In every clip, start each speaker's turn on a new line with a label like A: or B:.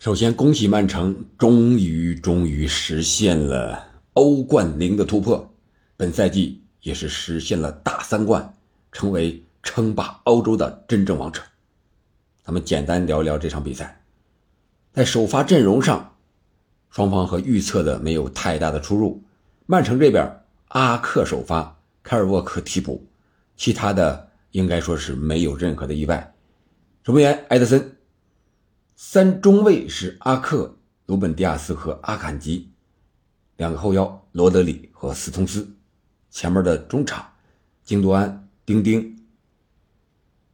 A: 首先，恭喜曼城终于终于实现了欧冠零的突破，本赛季也是实现了大三冠，成为称霸欧洲的真正王者。咱们简单聊聊这场比赛，在首发阵容上，双方和预测的没有太大的出入。曼城这边，阿克首发，凯尔沃克替补，其他的应该说是没有任何的意外。守门员埃德森。三中卫是阿克、鲁本·迪亚斯和阿坎吉，两个后腰罗德里和斯通斯，前面的中场京多安、丁丁，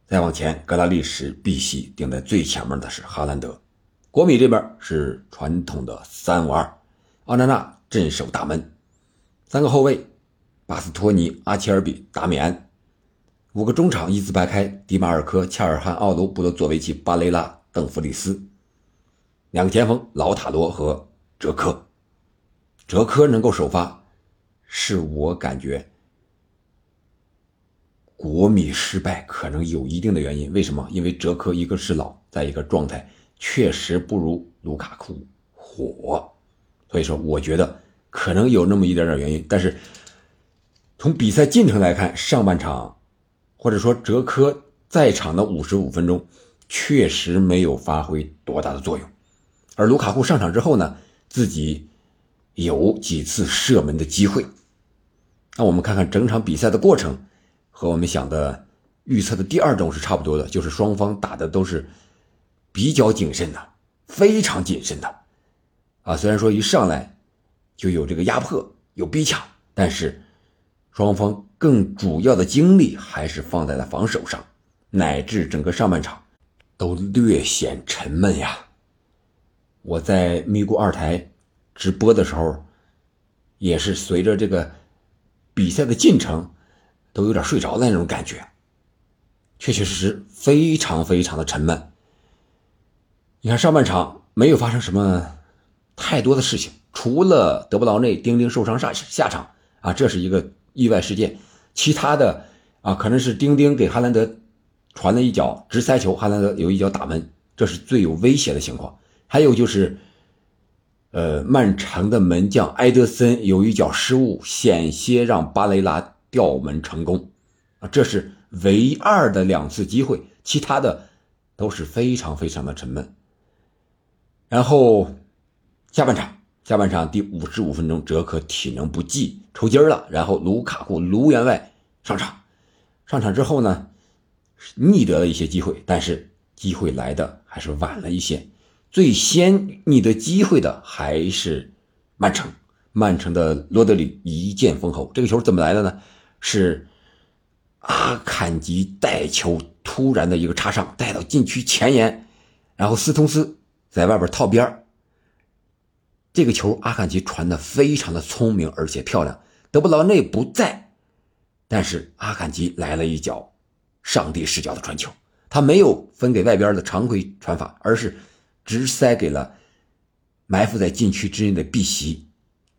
A: 再往前格拉利什、碧玺，顶在最前面的是哈兰德。国米这边是传统的三五二，奥纳纳镇守大门，三个后卫巴斯托尼、阿切尔比、达米安，五个中场一字排开，迪马尔科、恰尔汗奥卢、布罗佐维奇、巴雷拉。邓弗里斯，两个前锋老塔罗和哲科，哲科能够首发，是我感觉国米失败可能有一定的原因。为什么？因为哲科一个是老，再一个状态确实不如卢卡库火，所以说我觉得可能有那么一点点原因。但是从比赛进程来看，上半场或者说哲科在场的五十五分钟。确实没有发挥多大的作用，而卢卡库上场之后呢，自己有几次射门的机会。那我们看看整场比赛的过程，和我们想的预测的第二种是差不多的，就是双方打的都是比较谨慎的，非常谨慎的。啊，虽然说一上来就有这个压迫、有逼抢，但是双方更主要的精力还是放在了防守上，乃至整个上半场。都略显沉闷呀。我在咪咕二台直播的时候，也是随着这个比赛的进程，都有点睡着的那种感觉。确确实实非常非常的沉闷。你看上半场没有发生什么太多的事情，除了德布劳内、丁丁受伤下下场啊，这是一个意外事件。其他的啊，可能是丁丁给哈兰德。传了一脚直塞球，哈兰德有一脚打门，这是最有威胁的情况。还有就是，呃，曼城的门将埃德森有一脚失误，险些让巴雷拉吊门成功，啊，这是唯二的两次机会，其他的都是非常非常的沉闷。然后下半场，下半场第五十五分钟，哲科体能不济抽筋了，然后卢卡库卢员外上场，上场之后呢？逆得了一些机会，但是机会来的还是晚了一些。最先逆得机会的还是曼城，曼城的罗德里一剑封喉。这个球怎么来的呢？是阿坎吉带球突然的一个插上，带到禁区前沿，然后斯通斯在外边套边这个球阿坎吉传的非常的聪明而且漂亮。德布劳内不在，但是阿坎吉来了一脚。上帝视角的传球，他没有分给外边的常规传法，而是直塞给了埋伏在禁区之内的碧玺，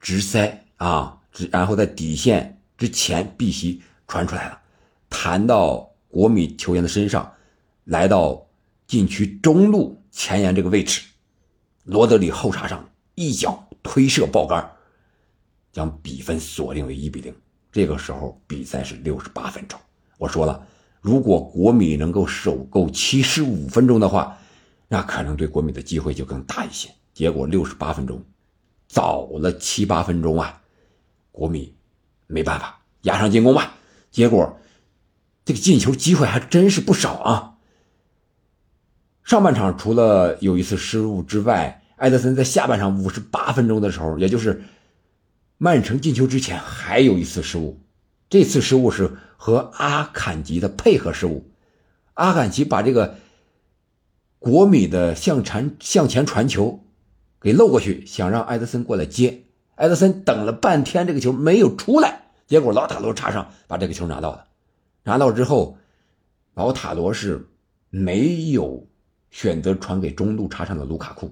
A: 直塞啊，直然后在底线之前，碧玺传出来了，弹到国米球员的身上，来到禁区中路前沿这个位置，罗德里后插上一脚推射爆杆，将比分锁定为一比零。这个时候比赛是六十八分钟，我说了。如果国米能够守够七十五分钟的话，那可能对国米的机会就更大一些。结果六十八分钟，早了七八分钟啊，国米没办法压上进攻吧。结果这个进球机会还真是不少啊。上半场除了有一次失误之外，埃德森在下半场五十八分钟的时候，也就是曼城进球之前，还有一次失误。这次失误是。和阿坎吉的配合失误，阿坎吉把这个国米的向传向前传球给漏过去，想让埃德森过来接。埃德森等了半天，这个球没有出来，结果老塔罗插上把这个球拿到了。拿到之后，老塔罗是没有选择传给中路插上的卢卡库，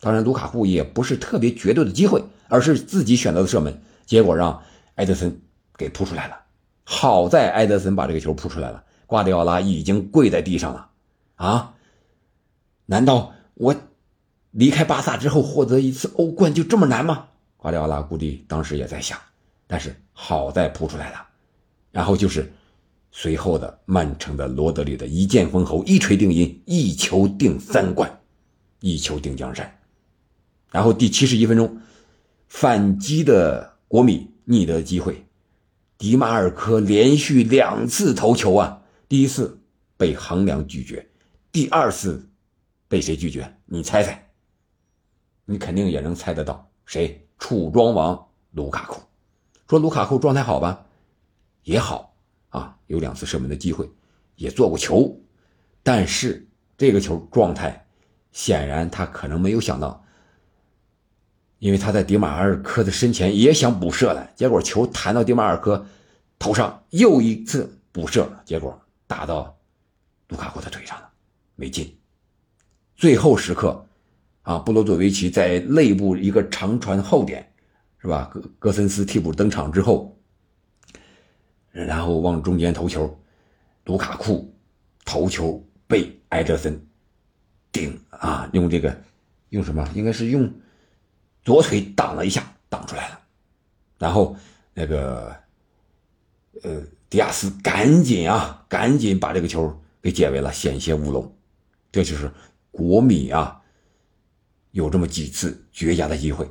A: 当然卢卡库也不是特别绝对的机会，而是自己选择的射门，结果让埃德森给扑出来了。好在埃德森把这个球扑出来了，瓜迪奥拉已经跪在地上了，啊？难道我离开巴萨之后获得一次欧冠就这么难吗？瓜迪奥拉估计当时也在想，但是好在扑出来了，然后就是随后的曼城的罗德里的一剑封喉，一锤定音，一球定三冠，一球定江山。然后第七十一分钟，反击的国米逆得机会，迪马尔科连续两次头球啊，第一次被横梁拒绝，第二次被谁拒绝？你猜猜？你肯定也能猜得到谁？楚庄王卢卡库，说卢卡库状态好吧，也好啊，有两次射门的机会，也做过球，但是这个球状态，显然他可能没有想到，因为他在迪马尔科的身前也想补射了，结果球弹到迪马尔科头上，又一次补射，结果打到卢卡库的腿上了，没进。最后时刻。啊，布罗佐维奇在内部一个长传后点，是吧？戈戈森斯替补登场之后，然后往中间投球，卢卡库头球被埃德森顶啊，用这个用什么？应该是用左腿挡了一下，挡出来了。然后那个呃，迪亚斯赶紧啊，赶紧把这个球给解围了，险些乌龙。这就是国米啊。有这么几次绝佳的机会，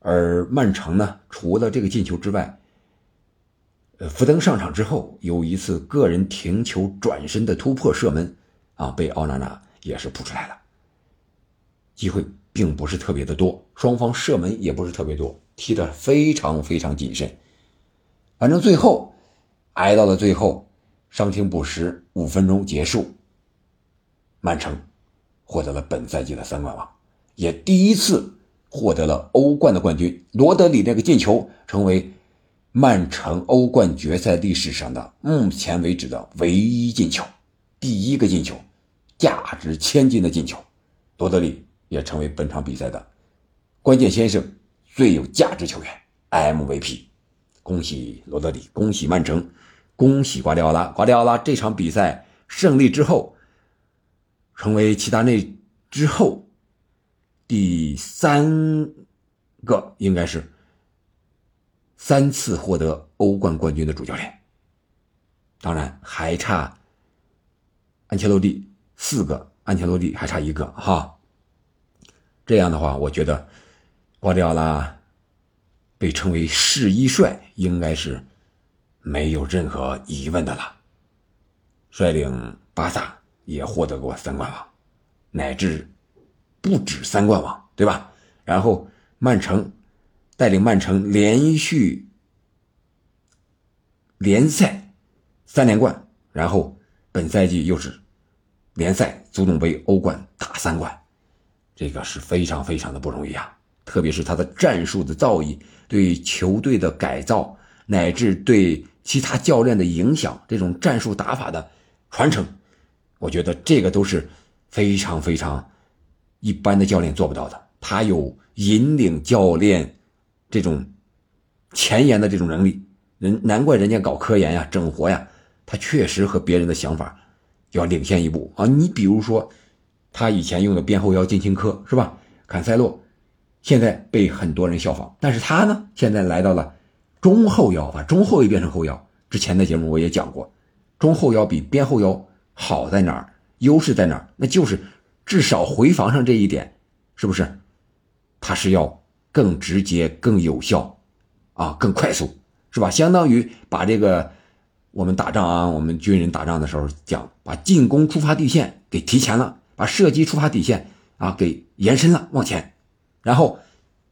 A: 而曼城呢，除了这个进球之外，呃，福登上场之后有一次个人停球转身的突破射门，啊，被奥纳纳也是扑出来了。机会并不是特别的多，双方射门也不是特别多，踢得非常非常谨慎。反正最后挨到了最后，伤停补时五分钟结束，曼城获得了本赛季的三冠王。也第一次获得了欧冠的冠军，罗德里那个进球成为曼城欧冠决赛历史上的目前为止的唯一进球，第一个进球，价值千金的进球，罗德里也成为本场比赛的关键先生，最有价值球员 MVP，恭喜罗德里，恭喜曼城，恭喜瓜迪奥拉，瓜迪奥拉这场比赛胜利之后，成为齐达内之后。第三个应该是三次获得欧冠冠军的主教练，当然还差安切洛蒂四个，安切洛蒂还差一个哈。这样的话，我觉得瓜迪奥拉被称为世一帅，应该是没有任何疑问的了。率领巴萨也获得过三冠王，乃至。不止三冠王，对吧？然后曼城带领曼城连续联赛三连冠，然后本赛季又是联赛、足总杯、欧冠打三冠，这个是非常非常的不容易啊！特别是他的战术的造诣、对球队的改造，乃至对其他教练的影响，这种战术打法的传承，我觉得这个都是非常非常。一般的教练做不到的，他有引领教练这种前沿的这种能力，人难怪人家搞科研呀、整活呀，他确实和别人的想法要领先一步啊。你比如说，他以前用的边后腰进行科是吧？坎塞洛现在被很多人效仿，但是他呢，现在来到了中后腰，把中后卫变成后腰。之前的节目我也讲过，中后腰比边后腰好在哪儿？优势在哪儿？那就是。至少回防上这一点，是不是？他是要更直接、更有效，啊，更快速，是吧？相当于把这个我们打仗啊，我们军人打仗的时候讲，把进攻出发地线给提前了，把射击出发底线啊给延伸了，往前，然后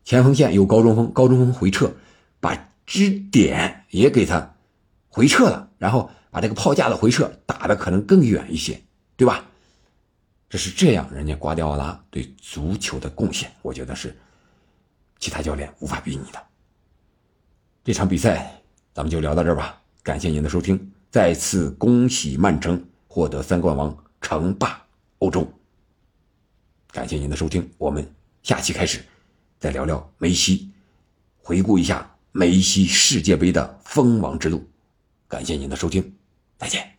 A: 前锋线有高中锋，高中锋回撤，把支点也给他回撤了，然后把这个炮架的回撤打的可能更远一些，对吧？这是这样，人家瓜迪奥拉对足球的贡献，我觉得是其他教练无法比拟的。这场比赛咱们就聊到这儿吧，感谢您的收听，再次恭喜曼城获得三冠王，称霸欧洲。感谢您的收听，我们下期开始再聊聊梅西，回顾一下梅西世界杯的封王之路。感谢您的收听，再见。